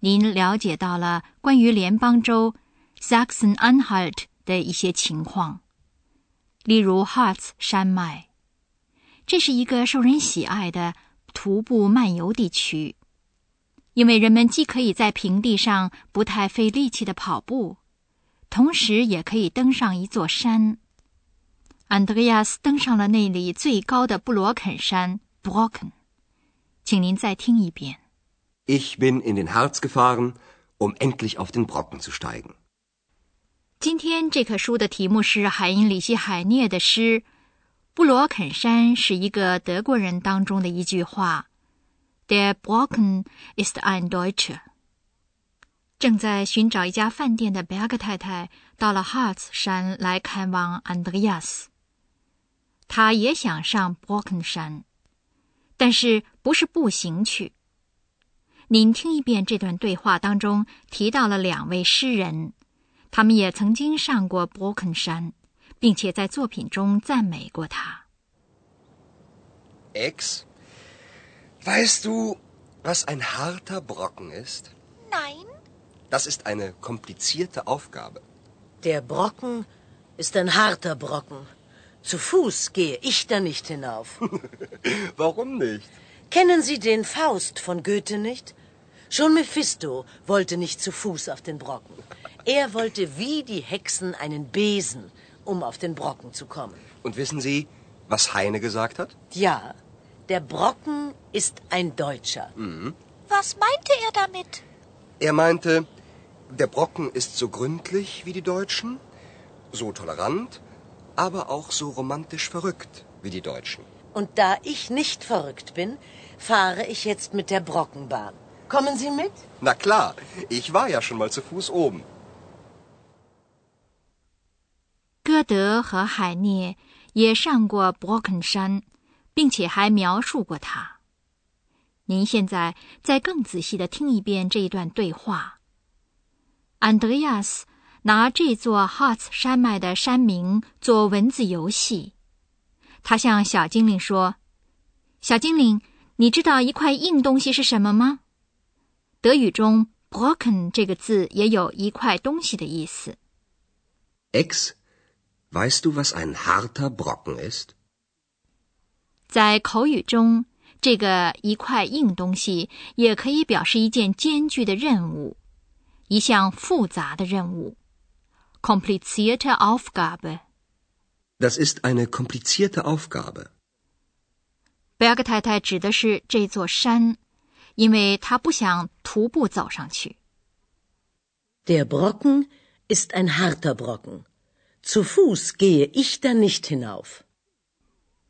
您了解到了关于联邦州 Saxon-Anhalt 的一些情况，例如 Harz 山脉，这是一个受人喜爱的徒步漫游地区，因为人们既可以在平地上不太费力气的跑步，同时也可以登上一座山。安德烈亚斯登上了那里最高的布罗肯山 （Brocken），请您再听一遍。Ich bin in den Harz gefahren, um endlich auf den Brocken zu steigen. 今天这课书的题目是海因里希·海涅的诗《布罗肯山》，是一个德国人当中的一句话：“Der Brocken ist ein Deutscher。”正在寻找一家饭店的贝尔格太太到了 Harz 山来看望安德烈亚斯。他也想上 Brocken 山，但是不是步行去。您听一遍这段对话当中提到了两位诗人，他们也曾经上过伯肯山，并且在作品中赞美过他。Ex，weißt du was ein harter Brocken ist？Nein。Das ist eine komplizierte Aufgabe。Der Brocken ist ein harter Brocken. Zu Fuß gehe ich da nicht hinauf. Warum nicht? Kennen Sie den Faust von Goethe nicht? Schon Mephisto wollte nicht zu Fuß auf den Brocken. Er wollte wie die Hexen einen Besen, um auf den Brocken zu kommen. Und wissen Sie, was Heine gesagt hat? Ja, der Brocken ist ein Deutscher. Mhm. Was meinte er damit? Er meinte, der Brocken ist so gründlich wie die Deutschen, so tolerant, aber auch so romantisch verrückt wie die Deutschen. Und da ich nicht verrückt bin, fahre ich jetzt mit der Brockenbahn. Kommen Sie mit? Na klar, ich war ja schon mal zu Fuß oben. 歌德和海涅也上过伯肯山，并且还描述过它。您现在再更仔细的听一遍这一段对话。安德亚斯拿这座哈茨山脉的山名做文字游戏。他向小精灵说：“小精灵，你知道一块硬东西是什么吗？”德语中 “broken” 这个字也有一块东西的意思。X，weißt du was ein harter Brocken ist？在口语中，这个一块硬东西也可以表示一件艰巨的任务，一项复杂的任务。Komplizierte Aufgabe。Das ist eine komplizierte Aufgabe。贝尔格太太指的是这座山。因为她不想徒步走上去。Der Brocken ist ein harter Brocken. Zu Fuß gehe ich da nicht hinauf.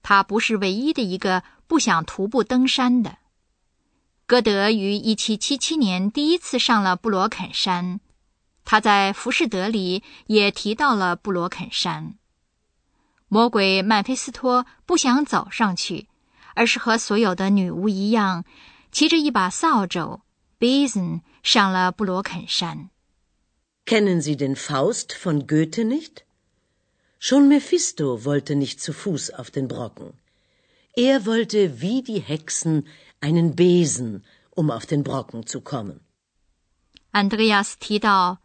他不是唯一的一个不想徒步登山的。歌德于一七七七年第一次上了布罗肯山，他在《浮士德》里也提到了布罗肯山。魔鬼曼菲斯托不想走上去，而是和所有的女巫一样。骑着一把扫帚，Besen 上了布罗肯山。Kennen Sie den Faust von Goethe nicht? Schon Mephisto wollte nicht zu Fuß auf den Brocken. Er wollte wie die Hexen einen Besen, um auf den Brocken zu kommen. 安德烈亚斯提到，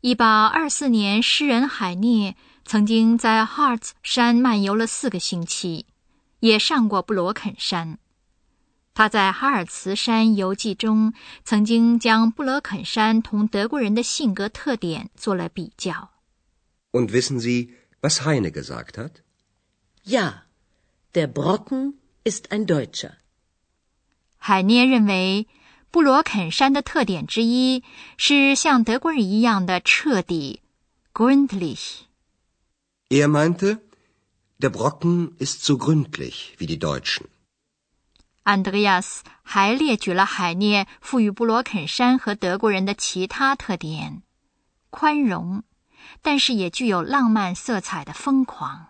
一八二四年，诗人海涅曾经在 Harz 山漫游了四个星期，也上过布罗肯山。他在《哈尔茨山游记》中曾经将布罗肯山同德国人的性格特点做了比较。Und wissen Sie, was Heine gesagt hat? Ja, der Brocken ist ein Deutscher. 海涅认为，布罗肯山的特点之一是像德国人一样的彻底 （gründlich）。Er meinte, der Brocken ist so gründlich wie die Deutschen. 安德烈亚斯还列举了海涅赋予布罗肯山和德国人的其他特点：宽容，但是也具有浪漫色彩的疯狂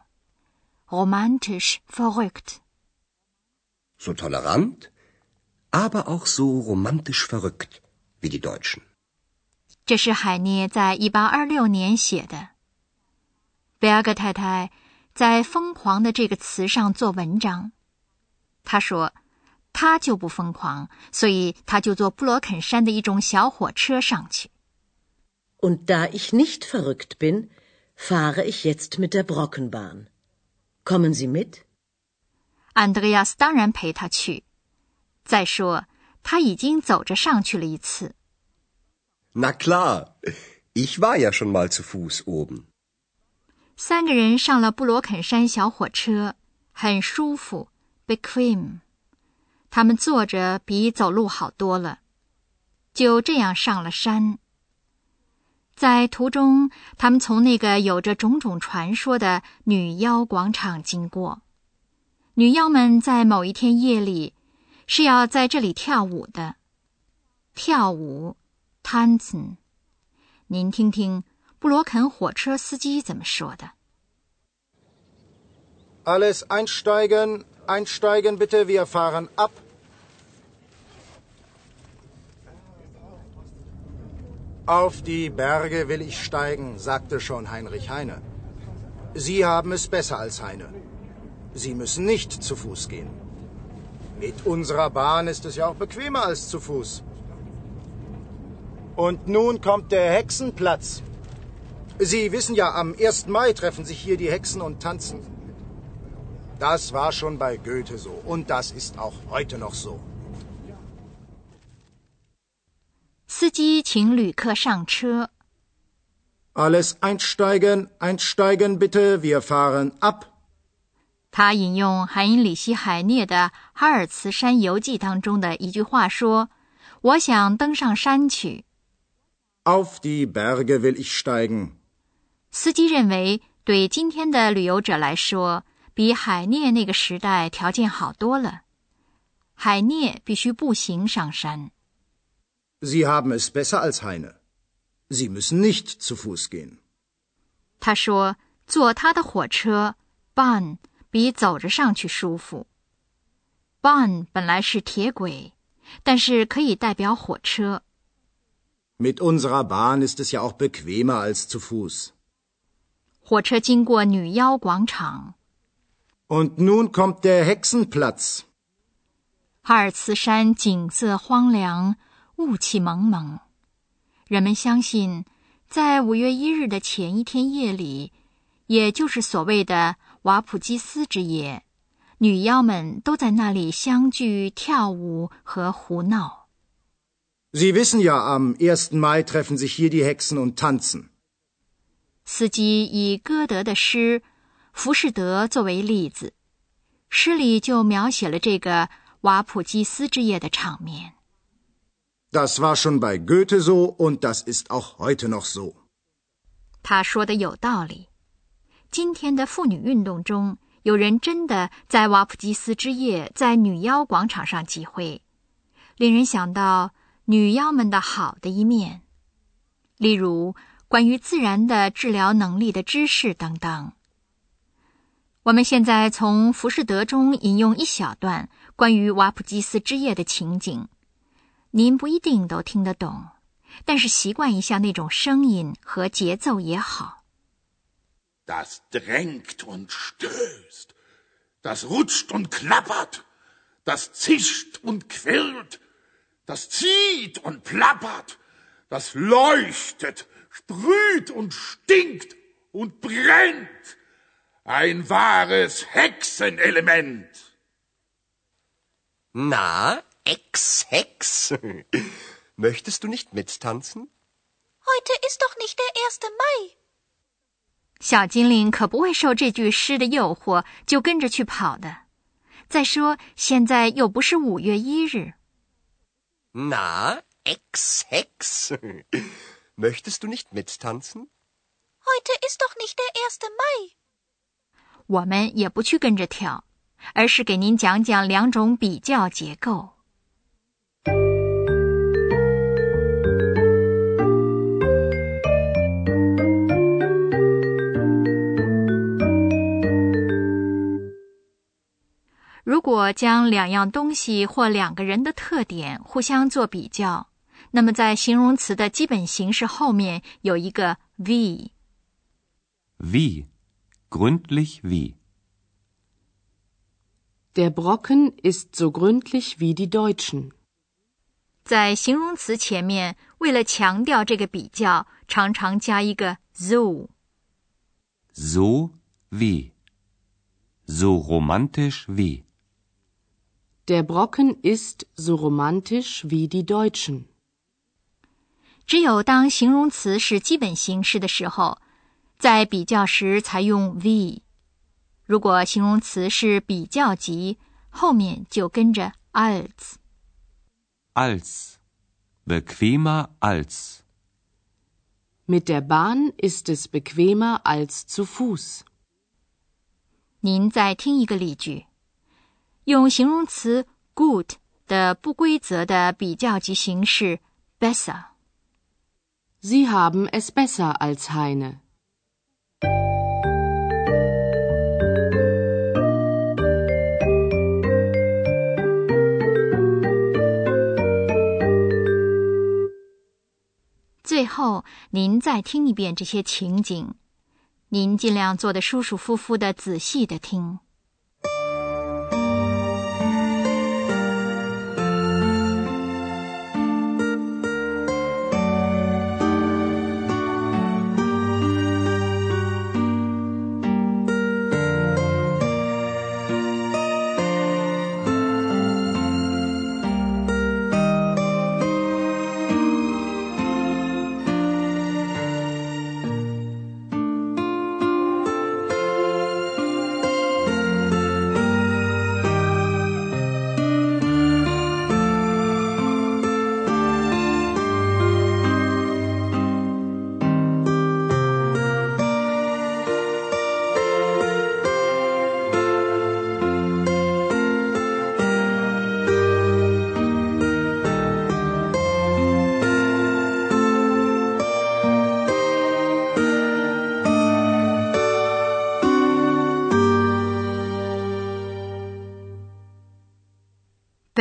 （romantisch verrückt）。So tolerant, aber auch so romantisch verrückt wie die Deutschen。这是海涅在一八二六年写的。 贝尔格太太在“疯狂”的这个词上做文章。她说。他就不疯狂，所以他就坐布罗肯山的一种小火车上去。Und da ich nicht verrückt bin, fahre ich jetzt mit der Brockenbahn. Kommen Sie mit? 安德烈亚斯当然陪他去。再说，他已经走着上去了一次。Na klar, ich war ja schon mal zu Fuß oben. 三个人上了布罗肯山小火车，很舒服，bequem。他们坐着比走路好多了，就这样上了山。在途中，他们从那个有着种种传说的女妖广场经过。女妖们在某一天夜里是要在这里跳舞的。跳舞，tanzen。您听听布罗肯火车司机怎么说的？Alles einsteigen. Einsteigen bitte, wir fahren ab. Auf die Berge will ich steigen, sagte schon Heinrich Heine. Sie haben es besser als Heine. Sie müssen nicht zu Fuß gehen. Mit unserer Bahn ist es ja auch bequemer als zu Fuß. Und nun kommt der Hexenplatz. Sie wissen ja, am 1. Mai treffen sich hier die Hexen und tanzen. Das war schon bei Goethe so und das ist auch heute noch so. 司机请旅客上车。Alles einsteigen, einsteigen bitte, wir fahren ab. 他引用海因里希·海涅的《哈尔茨山游记》当中的一句话说：“我想登上山去。” Auf die Berge will ich steigen. 司机认为，对今天的旅游者来说，比海涅那个时代条件好多了。海涅必须步行上山。Sie haben es besser als Heine. Sie müssen nicht zu Fuß gehen. 他说：“坐他的火车，Bahn 比走着上去舒服。Bahn 本来是铁轨，但是可以代表火车。Mit unserer Bahn ist es ja auch bequemer als zu Fuß. 火车经过女妖广场。Und nun kommt der Hexenplatz. 哈尔茨山景色荒凉，雾气蒙蒙。人们相信，在五月一日的前一天夜里，也就是所谓的瓦普基斯之夜，女妖们都在那里相聚、跳舞和胡闹。Sie wissen ja, am 1. Mai treffen sich hier die Hexen und tanzen. 司机以歌德的诗。浮士德作为例子，诗里就描写了这个瓦普基斯之夜的场面。Das war schon bei Goethe so, und das ist auch heute noch so。他说的有道理。今天的妇女运动中，有人真的在瓦普基斯之夜在女妖广场上集会，令人想到女妖们的好的一面，例如关于自然的治疗能力的知识等等。我们现在从《浮士德》中引用一小段关于瓦普基斯之夜的情景，您不一定都听得懂，但是习惯一下那种声音和节奏也好。Das drängt und stößt, das rutscht und klappert, das zischt und quirlt, das zieht und plappert, das leuchtet, sprüht und stinkt und brennt. Ein wahres Hexenelement. Na, Ex-Hex. Möchtest du nicht mittanzen? Heute ist doch nicht der 1. Mai. 小精灵可不会受这句诗的诱惑，就跟着去跑的。再说，现在又不是五月一日。Na, Ex-Hex. Möchtest du nicht mittanzen? Heute ist doch nicht der 1. Mai. 我们也不去跟着跳，而是给您讲讲两种比较结构。如果将两样东西或两个人的特点互相做比较，那么在形容词的基本形式后面有一个 wie。Wie, gründlich wie. Der Brocken ist so gründlich wie die Deutschen. 在形容词前面，为了强调这个比较，常常加一个 so。So wie. So romantisch wie. Der Brocken ist so romantisch wie die Deutschen. 只有当形容词是基本形式的时候，在比较时才用 wie。如果形容词是比较级，后面就跟着 als。Als. Bequemer als. Mit der Bahn ist es bequemer als zu Fuß. 您再听一个例句，用形容词 good 的不规则的比较级形式 besser。ziharm espresso al china 最后您再听一遍这些情景。您尽量做得舒舒服服的仔细的听。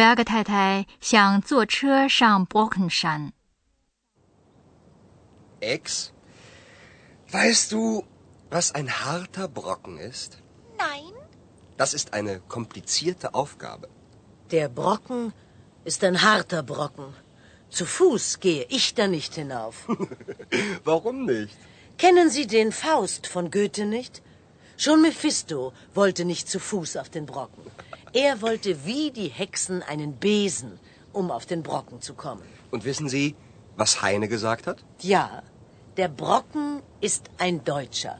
听。Berg 太太想坐车上 Brocken 山。 Ex, weißt du, was ein harter Brocken ist? Nein, Das ist eine komplizierte Aufgabe. Der Brocken ist ein harter Brocken. Zu Fuß gehe ich da nicht hinauf. Warum nicht? Kennen Sie den Faust von Goethe nicht? Schon Mephisto wollte nicht zu Fuß auf den Brocken. Er wollte wie die Hexen einen Besen, um auf den Brocken zu kommen. Und wissen Sie, was Heine gesagt hat? Ja, der Brocken ist ein Deutscher.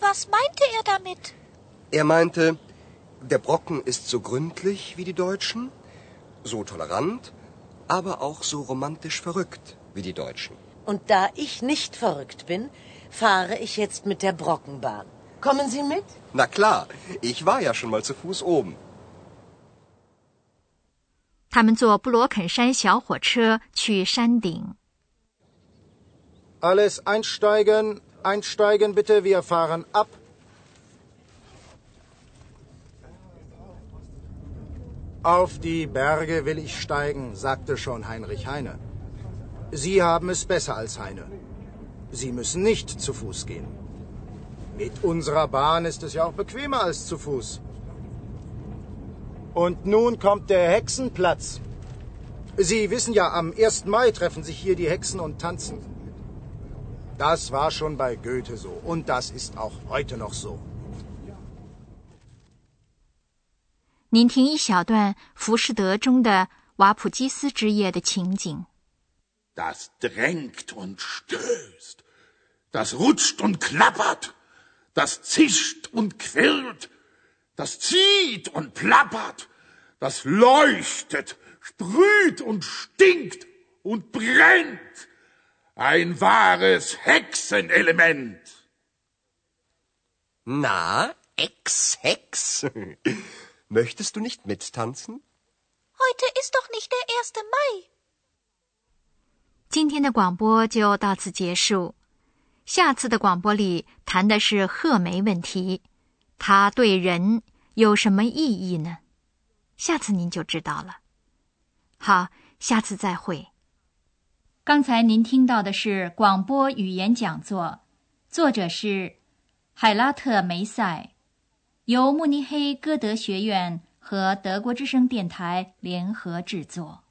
was meinte er damit? Er meinte, der Brocken ist so gründlich wie die Deutschen, so tolerant, aber auch so romantisch verrückt wie die Deutschen. Und da ich nicht verrückt bin, fahre ich jetzt mit der Brockenbahn. Kommen Sie mit? Na klar, ich war ja schon mal zu Fuß oben. 他们坐布罗肯山小火车去山顶。 Alles einsteigen, einsteigen bitte, wir fahren ab. Auf die Berge will ich steigen, sagte schon Heinrich Heine. Sie haben es besser als Heine. Sie müssen nicht zu Fuß gehen. Mit unserer Bahn ist es ja auch bequemer als zu Fuß. Und nun kommt der Hexenplatz. Sie wissen ja, am 1. Mai treffen sich hier die Hexen und tanzen. Das war schon bei Goethe so und das ist auch heute noch so. 您听一小段《浮士德》中的瓦普基斯之夜的情景。 Das drängt und stößt. Das rutscht und klappert. Das zischt und quirlt. Das zieht und plappert. Das leuchtet, sprüht und stinkt und brennt. Ein wahres Hexenelement. Na, Ex-Hex? Möchtest du nicht mittanzen? Heute ist doch nicht der 1. Mai. 今天的广播就到此结束。下次的广播里谈的是贺梅问题， 它对人有什么意义呢？下次您就知道了。好，下次再会。刚才您听到的是广播语言讲座，作者是海拉特梅塞，由慕尼黑歌德学院和德国之声电台联合制作。